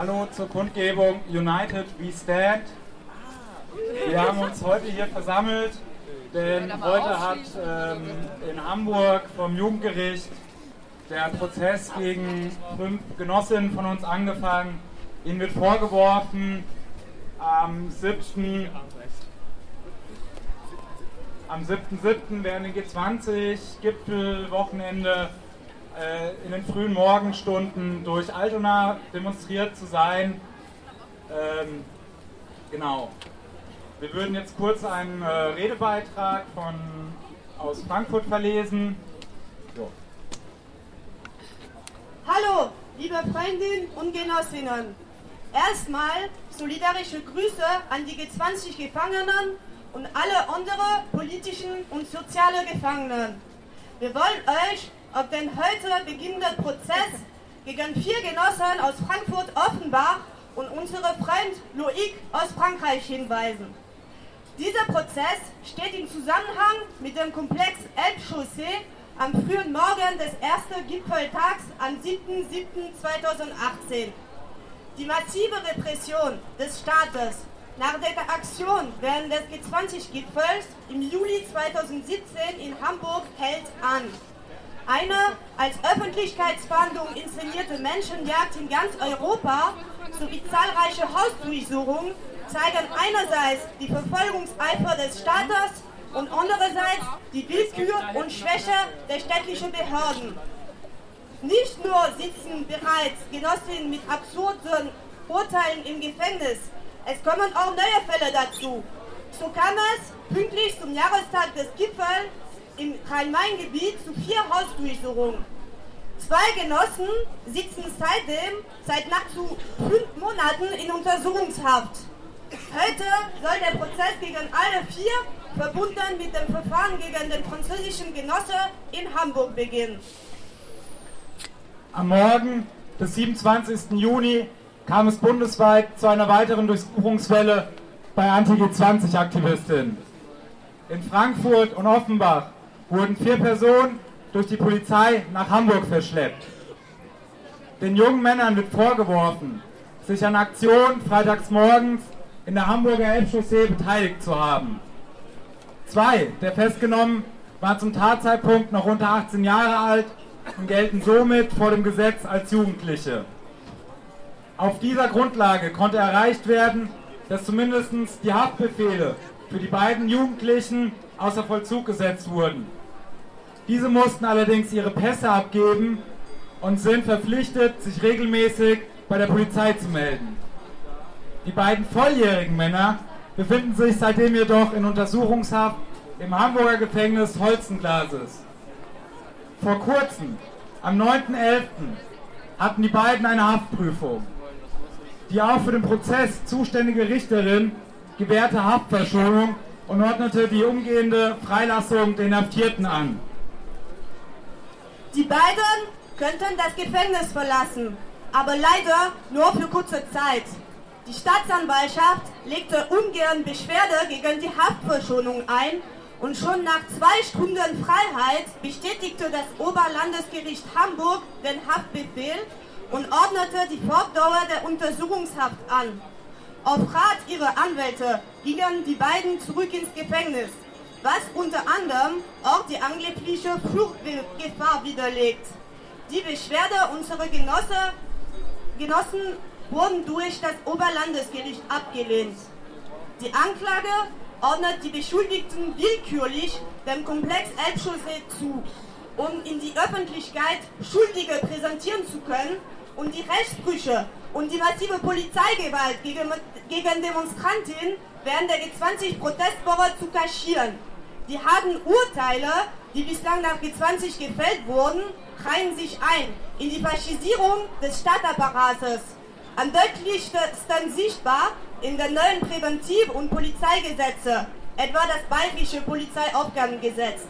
Hallo zur Kundgebung United We Stand. Wir haben uns heute hier versammelt, denn heute hat ähm, in Hamburg vom Jugendgericht der Prozess gegen fünf Genossinnen von uns angefangen. Ihnen wird vorgeworfen, am 7. Am 7.7. während den G20-Gipfelwochenende äh, in den frühen Morgenstunden durch Altona demonstriert zu sein. Ähm, genau. Wir würden jetzt kurz einen äh, Redebeitrag von, aus Frankfurt verlesen. So. Hallo, liebe Freundinnen und Genossinnen. Erstmal solidarische Grüße an die G20-Gefangenen und alle anderen politischen und sozialen Gefangenen. Wir wollen euch auf den heute beginnenden Prozess gegen vier Genossen aus Frankfurt-Offenbach und unsere Freund Loïc aus Frankreich hinweisen. Dieser Prozess steht im Zusammenhang mit dem Komplex Elbchaussee am frühen Morgen des ersten Gipfeltags am 7.7.2018. Die massive Repression des Staates nach der Aktion während des G20-Gipfels im Juli 2017 in Hamburg hält an. Eine als Öffentlichkeitsfahndung inszenierte Menschenjagd in ganz Europa sowie zahlreiche Hausdurchsuchungen zeigen einerseits die Verfolgungseifer des Staates und andererseits die Willkür und Schwäche der städtischen Behörden. Nicht nur sitzen bereits Genossinnen mit absurden Urteilen im Gefängnis, es kommen auch neue Fälle dazu. So kam es pünktlich zum Jahrestag des Gipfels im Rhein-Main-Gebiet zu vier Hausdurchsuchungen. Zwei Genossen sitzen seitdem seit nahezu fünf Monaten in Untersuchungshaft. Heute soll der Prozess gegen alle vier, verbunden mit dem Verfahren gegen den französischen Genosse, in Hamburg beginnen. Am Morgen des 27. Juni kam es bundesweit zu einer weiteren Durchsuchungswelle bei Anti-G20-Aktivistinnen. In Frankfurt und Offenbach wurden vier Personen durch die Polizei nach Hamburg verschleppt. Den jungen Männern wird vorgeworfen, sich an Aktionen freitags morgens in der Hamburger Elbchaussee beteiligt zu haben. Zwei der Festgenommen waren zum Tatzeitpunkt noch unter 18 Jahre alt und gelten somit vor dem Gesetz als Jugendliche. Auf dieser Grundlage konnte erreicht werden, dass zumindest die Haftbefehle für die beiden Jugendlichen außer Vollzug gesetzt wurden. Diese mussten allerdings ihre Pässe abgeben und sind verpflichtet, sich regelmäßig bei der Polizei zu melden. Die beiden volljährigen Männer befinden sich seitdem jedoch in Untersuchungshaft im Hamburger Gefängnis Holzenglases. Vor kurzem, am 9.11., hatten die beiden eine Haftprüfung. Die auch für den Prozess zuständige Richterin gewährte Haftverschonung und ordnete die umgehende Freilassung der Inhaftierten an. Die beiden könnten das Gefängnis verlassen, aber leider nur für kurze Zeit. Die Staatsanwaltschaft legte ungern Beschwerde gegen die Haftverschonung ein und schon nach zwei Stunden Freiheit bestätigte das Oberlandesgericht Hamburg den Haftbefehl und ordnete die Fortdauer der Untersuchungshaft an. Auf Rat ihrer Anwälte gingen die beiden zurück ins Gefängnis was unter anderem auch die angebliche Fluchtgefahr widerlegt. Die Beschwerde unserer Genosse, Genossen wurden durch das Oberlandesgericht abgelehnt. Die Anklage ordnet die Beschuldigten willkürlich dem Komplex Elbchaussee zu, um in die Öffentlichkeit Schuldige präsentieren zu können und die Rechtsbrüche und die massive Polizeigewalt gegen, Demonstrantinnen während der G20-Protestwoche zu kaschieren. Die harten Urteile, die bislang nach G20 gefällt wurden, reihen sich ein in die Faschisierung des Stadtapparates. Am deutlichsten sichtbar in den neuen Präventiv- und Polizeigesetze, etwa das Bayerische Polizeiaufgabengesetz.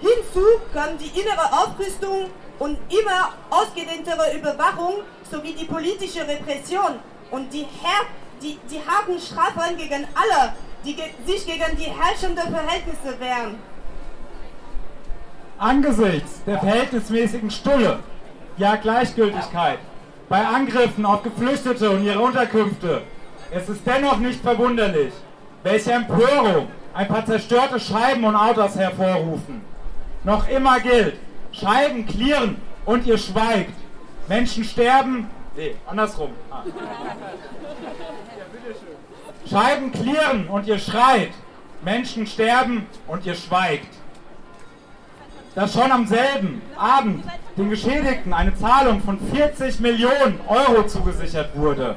Hinzu kommt die innere Aufrüstung und immer ausgedehntere Überwachung sowie die politische Repression und die, die, die harten Strafen gegen alle, die sich gegen die herrschenden Verhältnisse wehren. Angesichts der verhältnismäßigen Stulle, ja Gleichgültigkeit bei Angriffen auf Geflüchtete und ihre Unterkünfte. Es ist dennoch nicht verwunderlich, welche Empörung ein paar zerstörte Scheiben und Autos hervorrufen. Noch immer gilt, Scheiben klirren und ihr schweigt. Menschen sterben, nee, andersrum. Ah. Scheiben klirren und ihr schreit. Menschen sterben und ihr schweigt. Dass schon am selben Abend den Geschädigten eine Zahlung von 40 Millionen Euro zugesichert wurde.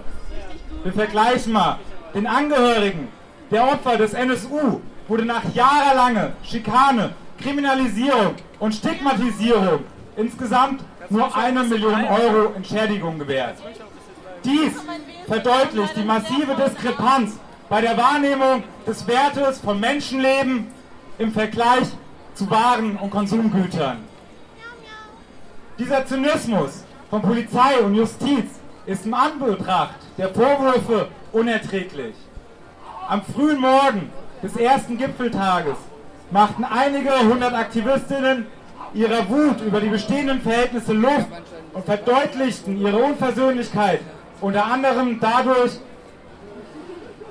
Wir vergleichen mal. Den Angehörigen der Opfer des NSU wurde nach jahrelanger Schikane, Kriminalisierung und Stigmatisierung insgesamt nur eine Million Euro Entschädigung gewährt. Dies verdeutlicht die massive Diskrepanz bei der Wahrnehmung des Wertes von Menschenleben im Vergleich zu Waren und Konsumgütern. Dieser Zynismus von Polizei und Justiz ist im Anbetracht der Vorwürfe unerträglich. Am frühen Morgen des ersten Gipfeltages machten einige hundert Aktivistinnen ihrer Wut über die bestehenden Verhältnisse Luft und verdeutlichten ihre Unversöhnlichkeit unter anderem dadurch,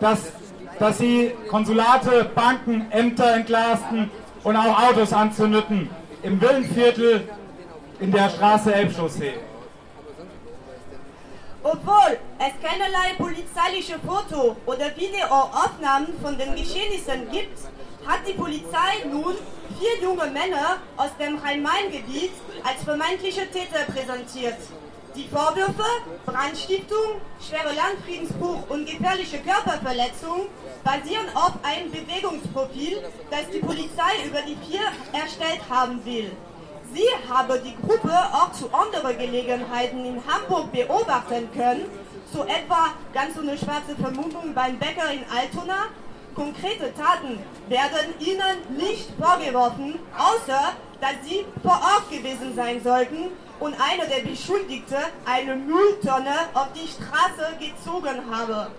dass, dass sie Konsulate, Banken, Ämter entlasten und auch Autos anzündeten im Villenviertel in der Straße Elbchaussee. Obwohl es keinerlei polizeiliche Foto- oder Videoaufnahmen von den Geschehnissen gibt, hat die Polizei nun vier junge Männer aus dem Rhein-Main-Gebiet als vermeintliche Täter präsentiert. Die Vorwürfe Brandstiftung, schwere Landfriedensbruch und gefährliche Körperverletzung basieren auf einem Bewegungsprofil, das die Polizei über die vier erstellt haben will. Sie habe die Gruppe auch zu anderen Gelegenheiten in Hamburg beobachten können, so etwa ganz so eine schwarze Vermutung beim Bäcker in Altona. Konkrete Taten werden ihnen nicht vorgeworfen, außer dass sie vor Ort gewesen sein sollten und einer der Beschuldigten eine Mülltonne auf die Straße gezogen habe.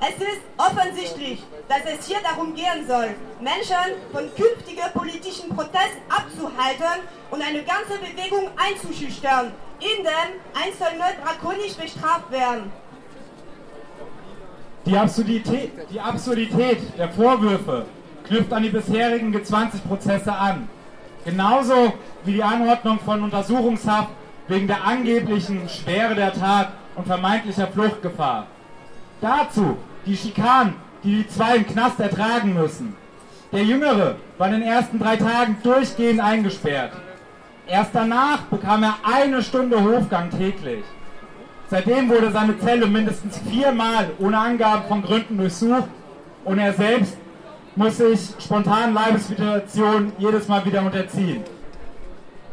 Es ist offensichtlich, dass es hier darum gehen soll, Menschen von künftigen politischen Protesten abzuhalten und eine ganze Bewegung einzuschüchtern, indem Einzelne drakonisch bestraft werden. Die Absurdität, die Absurdität der Vorwürfe knüpft an die bisherigen G20-Prozesse an. Genauso wie die Anordnung von Untersuchungshaft wegen der angeblichen Schwere der Tat und vermeintlicher Fluchtgefahr. Dazu die Schikanen, die die zwei im Knast ertragen müssen. Der Jüngere war in den ersten drei Tagen durchgehend eingesperrt. Erst danach bekam er eine Stunde Hofgang täglich. Seitdem wurde seine Zelle mindestens viermal ohne Angaben von Gründen durchsucht und er selbst muss sich spontanen Leibesvitationen jedes Mal wieder unterziehen.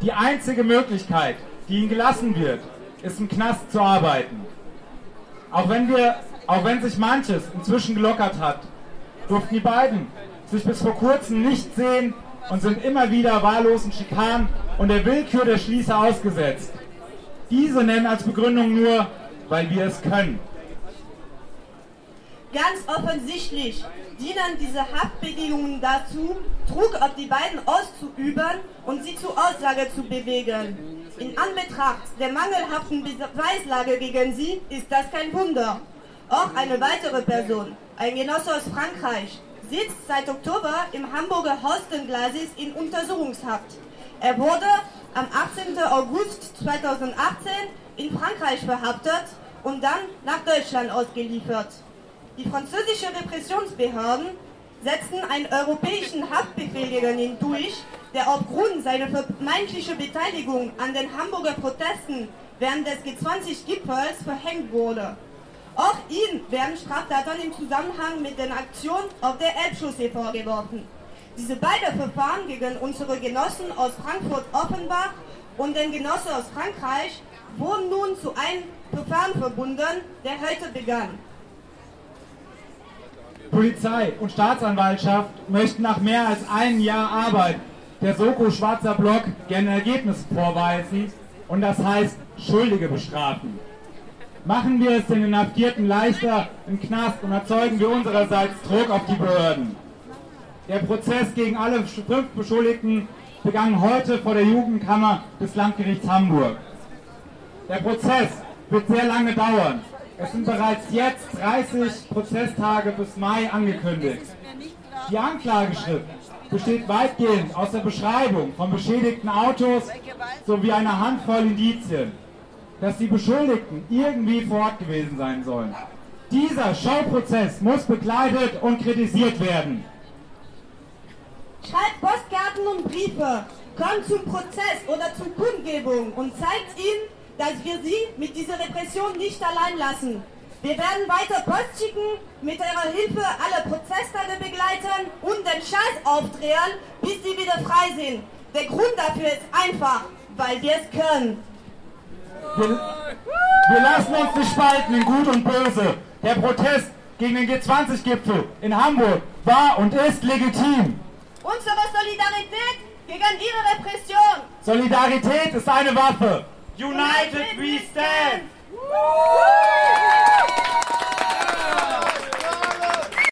Die einzige Möglichkeit, die ihm gelassen wird, ist im Knast zu arbeiten. Auch wenn wir auch wenn sich manches inzwischen gelockert hat, durften die beiden sich bis vor kurzem nicht sehen und sind immer wieder wahllosen Schikanen und der Willkür der Schließer ausgesetzt. Diese nennen als Begründung nur, weil wir es können. Ganz offensichtlich dienen diese Haftbedingungen dazu, Druck auf die beiden auszuüben und sie zur Aussage zu bewegen. In Anbetracht der mangelhaften Beweislage gegen sie ist das kein Wunder. Auch eine weitere Person, ein Genosse aus Frankreich, sitzt seit Oktober im Hamburger Horstenglasis in Untersuchungshaft. Er wurde am 18. August 2018 in Frankreich verhaftet und dann nach Deutschland ausgeliefert. Die französischen Repressionsbehörden setzten einen europäischen Haftbefehl gegen ihn durch, der aufgrund seiner vermeintlichen Beteiligung an den Hamburger Protesten während des G20-Gipfels verhängt wurde. Auch ihm werden Straftaten im Zusammenhang mit den Aktionen auf der Elbchaussee vorgeworfen. Diese beiden Verfahren gegen unsere Genossen aus Frankfurt-Offenbach und den Genossen aus Frankreich wurden nun zu einem Verfahren verbunden, der heute begann. Polizei und Staatsanwaltschaft möchten nach mehr als einem Jahr Arbeit der Soko Schwarzer Block gerne Ergebnisse vorweisen und das heißt Schuldige bestrafen. Machen wir es den Inhaftierten leichter im Knast und erzeugen wir unsererseits Druck auf die Behörden. Der Prozess gegen alle fünf Beschuldigten begann heute vor der Jugendkammer des Landgerichts Hamburg. Der Prozess wird sehr lange dauern. Es sind bereits jetzt 30 Prozesstage bis Mai angekündigt. Die Anklageschrift besteht weitgehend aus der Beschreibung von beschädigten Autos sowie einer Handvoll Indizien, dass die Beschuldigten irgendwie vor Ort gewesen sein sollen. Dieser Schauprozess muss begleitet und kritisiert werden. Schreibt Postkarten und Briefe, kommt zum Prozess oder zur Kundgebung und zeigt ihnen, dass wir sie mit dieser Repression nicht allein lassen. Wir werden weiter Post schicken, mit eurer Hilfe alle Prozesstage begleiten und den Scheiß aufdrehen, bis sie wieder frei sind. Der Grund dafür ist einfach, weil wir es können. Wir, wir lassen uns nicht spalten in Gut und Böse. Der Protest gegen den G20-Gipfel in Hamburg war und ist legitim. Unsere Solidarität gegen ihre Repression. Solidarität ist eine Waffe. United we stand! Woo!